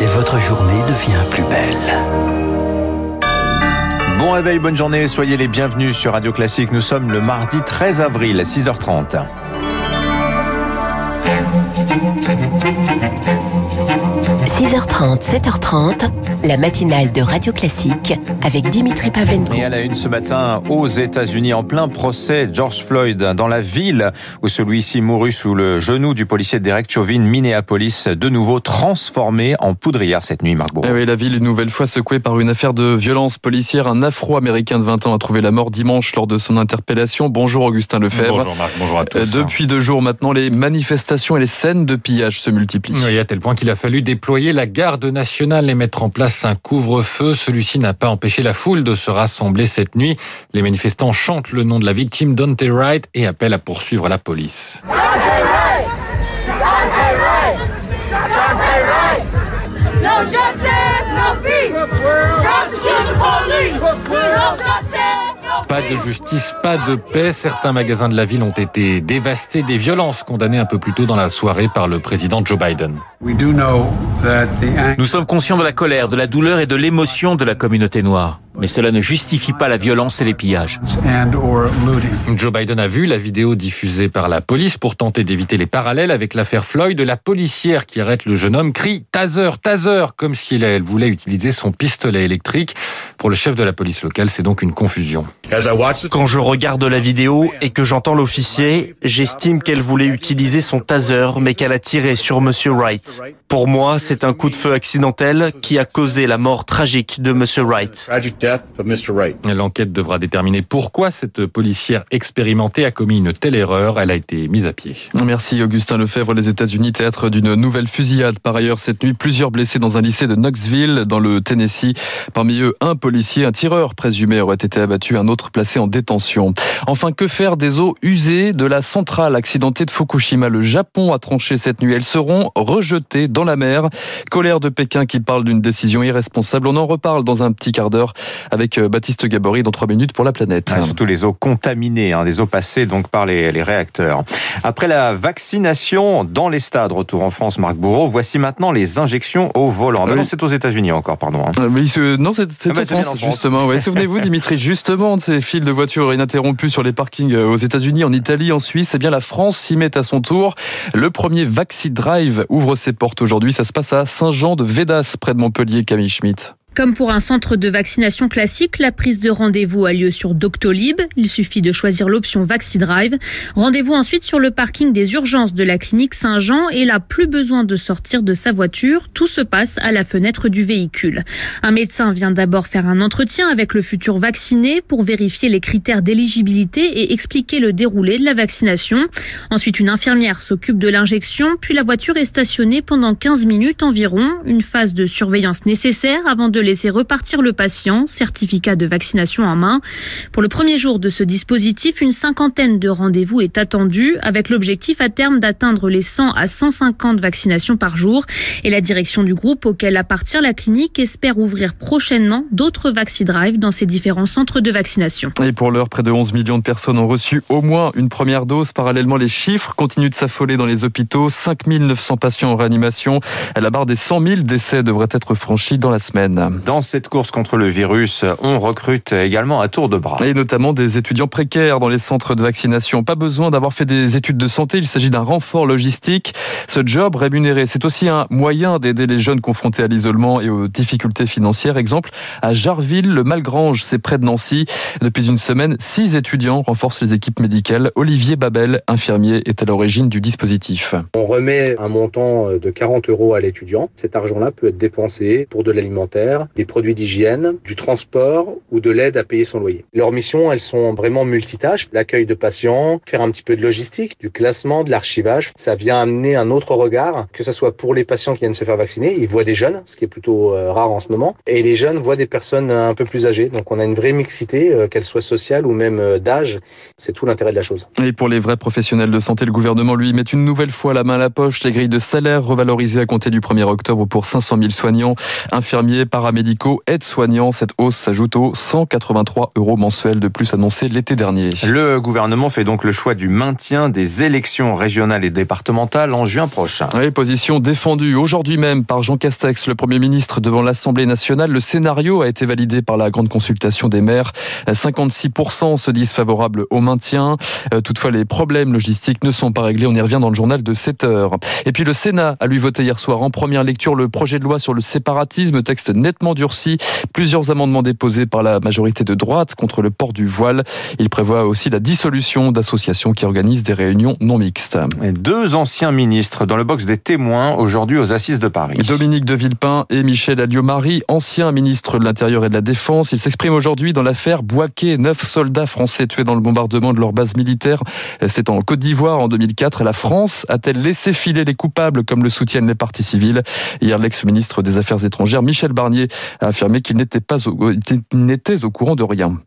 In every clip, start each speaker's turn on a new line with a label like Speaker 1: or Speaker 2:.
Speaker 1: et votre journée devient plus belle.
Speaker 2: Bon réveil, bonne journée, soyez les bienvenus sur Radio Classique. Nous sommes le mardi 13 avril, 6h30.
Speaker 3: 6h30, 7h30, la matinale de Radio Classique avec Dimitri Pavlenko.
Speaker 2: Et à la une ce matin, aux États-Unis, en plein procès, George Floyd, dans la ville où celui-ci mourut sous le genou du policier Derek Chauvin, Minneapolis, de nouveau transformé en poudrière cette nuit, Marc
Speaker 4: eh oui, la ville une nouvelle fois secouée par une affaire de violence policière. Un Afro-Américain de 20 ans a trouvé la mort dimanche lors de son interpellation. Bonjour Augustin Lefebvre.
Speaker 5: Bonjour Marc, bonjour à tous.
Speaker 4: Euh, depuis deux jours maintenant, les manifestations et les scènes de pillage se multiplient.
Speaker 5: Oui, à tel point qu'il a fallu déployer la garde nationale et mettre en place un couvre-feu. Celui-ci n'a pas empêché la foule de se rassembler cette nuit. Les manifestants chantent le nom de la victime, Dante Wright, et appellent à poursuivre la police. Pas de justice, pas de paix. Certains magasins de la ville ont été dévastés. Des violences condamnées un peu plus tôt dans la soirée par le président Joe Biden.
Speaker 6: Nous sommes conscients de la colère, de la douleur et de l'émotion de la communauté noire. Mais cela ne justifie pas la violence et les pillages.
Speaker 5: Joe Biden a vu la vidéo diffusée par la police pour tenter d'éviter les parallèles avec l'affaire Floyd. La policière qui arrête le jeune homme crie Taser, Taser, comme si elle voulait utiliser son pistolet électrique. Pour le chef de la police locale, c'est donc une confusion.
Speaker 7: Quand je regarde la vidéo et que j'entends l'officier, j'estime qu'elle voulait utiliser son taser, mais qu'elle a tiré sur Monsieur Wright. Pour moi, c'est un coup de feu accidentel qui a causé la mort tragique de Monsieur Wright.
Speaker 5: L'enquête devra déterminer pourquoi cette policière expérimentée a commis une telle erreur. Elle a été mise à pied.
Speaker 4: Merci Augustin Lefebvre. Les États-Unis, théâtre d'une nouvelle fusillade. Par ailleurs, cette nuit, plusieurs blessés dans un lycée de Knoxville, dans le Tennessee. Parmi eux, un policier, un tireur présumé aurait été abattu, un autre placé en détention. Enfin, que faire des eaux usées de la centrale accidentée de Fukushima? Le Japon a tranché cette nuit. Elles seront rejetées dans la mer. Colère de Pékin qui parle d'une décision irresponsable. On en reparle dans un petit quart d'heure avec euh, Baptiste Gabory dans 3 minutes pour la planète.
Speaker 2: Ah, surtout les eaux contaminées, hein, des eaux passées donc par les, les, réacteurs. Après la vaccination dans les stades, retour en France, Marc Bourreau, voici maintenant les injections au volant. Ah, non, c'est aux États-Unis encore, pardon. Hein.
Speaker 4: Euh, non, c'est ah bah, France, justement. Ouais, Souvenez-vous, Dimitri, justement, de ces files de voitures ininterrompues sur les parkings euh, aux États-Unis, en Italie, en Suisse. Eh bien, la France s'y met à son tour. Le premier Vaxi Drive ouvre ses portes aujourd'hui. Ça se passe à Saint-Jean de Védas, près de Montpellier, Camille Schmitt.
Speaker 8: Comme pour un centre de vaccination classique, la prise de rendez-vous a lieu sur Doctolib. Il suffit de choisir l'option VaxiDrive. Rendez-vous ensuite sur le parking des urgences de la clinique Saint-Jean et là, plus besoin de sortir de sa voiture. Tout se passe à la fenêtre du véhicule. Un médecin vient d'abord faire un entretien avec le futur vacciné pour vérifier les critères d'éligibilité et expliquer le déroulé de la vaccination. Ensuite, une infirmière s'occupe de l'injection, puis la voiture est stationnée pendant 15 minutes environ, une phase de surveillance nécessaire avant de laisser repartir le patient, certificat de vaccination en main. Pour le premier jour de ce dispositif, une cinquantaine de rendez-vous est attendue avec l'objectif à terme d'atteindre les 100 à 150 vaccinations par jour. Et la direction du groupe auquel appartient la clinique espère ouvrir prochainement d'autres VaxiDrive dans ces différents centres de vaccination.
Speaker 4: Et pour l'heure, près de 11 millions de personnes ont reçu au moins une première dose. Parallèlement, les chiffres continuent de s'affoler dans les hôpitaux. 5 900 patients en réanimation. La barre des 100 000 décès devrait être franchie dans la semaine.
Speaker 2: Dans cette course contre le virus, on recrute également à tour de bras.
Speaker 4: Et notamment des étudiants précaires dans les centres de vaccination. Pas besoin d'avoir fait des études de santé, il s'agit d'un renfort logistique. Ce job rémunéré, c'est aussi un moyen d'aider les jeunes confrontés à l'isolement et aux difficultés financières. Exemple, à Jarville, le Malgrange, c'est près de Nancy. Depuis une semaine, six étudiants renforcent les équipes médicales. Olivier Babel, infirmier, est à l'origine du dispositif.
Speaker 9: On remet un montant de 40 euros à l'étudiant. Cet argent-là peut être dépensé pour de l'alimentaire des produits d'hygiène, du transport ou de l'aide à payer son loyer. Leurs missions, elles sont vraiment multitâches. L'accueil de patients, faire un petit peu de logistique, du classement, de l'archivage. Ça vient amener un autre regard, que ce soit pour les patients qui viennent se faire vacciner. Ils voient des jeunes, ce qui est plutôt euh, rare en ce moment. Et les jeunes voient des personnes un peu plus âgées. Donc on a une vraie mixité, euh, qu'elle soit sociale ou même euh, d'âge. C'est tout l'intérêt de la chose.
Speaker 4: Et pour les vrais professionnels de santé, le gouvernement, lui, met une nouvelle fois la main à la poche. Les grilles de salaire revalorisées à compter du 1er octobre pour 500 000 soignants, infirmiers, par paramédicaux, aides-soignants. Cette hausse s'ajoute aux 183 euros mensuels de plus annoncés l'été dernier.
Speaker 2: Le gouvernement fait donc le choix du maintien des élections régionales et départementales en juin prochain.
Speaker 4: Oui, position défendue aujourd'hui même par Jean Castex, le Premier ministre, devant l'Assemblée nationale. Le scénario a été validé par la grande consultation des maires. 56% se disent favorables au maintien. Euh, toutefois, les problèmes logistiques ne sont pas réglés. On y revient dans le journal de 7 heures. Et puis le Sénat a lui voté hier soir en première lecture le projet de loi sur le séparatisme, texte nettement durci. Plusieurs amendements déposés par la majorité de droite contre le port du voile. Il prévoit aussi la dissolution d'associations qui organisent des réunions non mixtes.
Speaker 2: Et deux anciens ministres dans le box des témoins aujourd'hui aux assises de Paris.
Speaker 4: Dominique de Villepin et Michel Alliot-Marie, anciens ministres de l'Intérieur et de la Défense. Ils s'expriment aujourd'hui dans l'affaire Boaké. Neuf soldats français tués dans le bombardement de leur base militaire. C'était en Côte d'Ivoire en 2004. La France a-t-elle laissé filer les coupables comme le soutiennent les partis civils? Hier, l'ex-ministre des Affaires étrangères, Michel Barnier, a affirmé qu'il n'était pas n'était au courant de rien.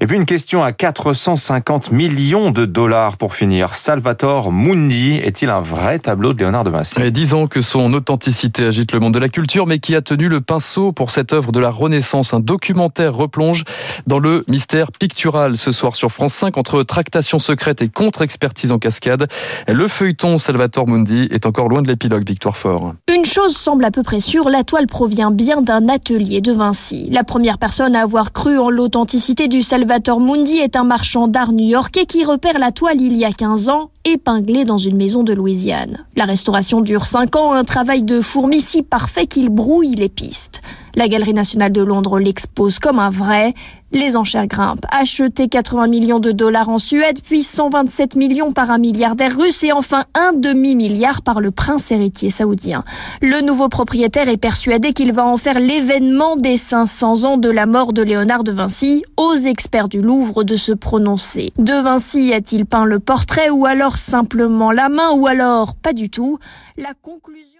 Speaker 2: Et puis une question à 450 millions de dollars pour finir. Salvatore Mundi est-il un vrai tableau de Léonard de Vinci?
Speaker 4: Disons que son authenticité agite le monde de la culture, mais qui a tenu le pinceau pour cette œuvre de la Renaissance. Un documentaire replonge dans le mystère pictural ce soir sur France 5 entre tractation secrète et contre-expertise en cascade. Le feuilleton Salvatore Mundi est encore loin de l'épilogue Victoire Fort.
Speaker 10: Une chose semble à peu près sûre, la toile provient bien d'un atelier de Vinci. La première personne à avoir cru en l'authenticité du Salvatore Salvatore Mundi est un marchand d'art new-yorkais qui repère la toile il y a 15 ans, épinglée dans une maison de Louisiane. La restauration dure 5 ans, un travail de fourmi si parfait qu'il brouille les pistes. La Galerie nationale de Londres l'expose comme un vrai. Les enchères grimpent. Acheté 80 millions de dollars en Suède, puis 127 millions par un milliardaire russe et enfin un demi-milliard par le prince héritier saoudien. Le nouveau propriétaire est persuadé qu'il va en faire l'événement des 500 ans de la mort de Léonard de Vinci, aux experts du Louvre de se prononcer. De Vinci a-t-il peint le portrait ou simplement la main ou alors pas du tout. La conclusion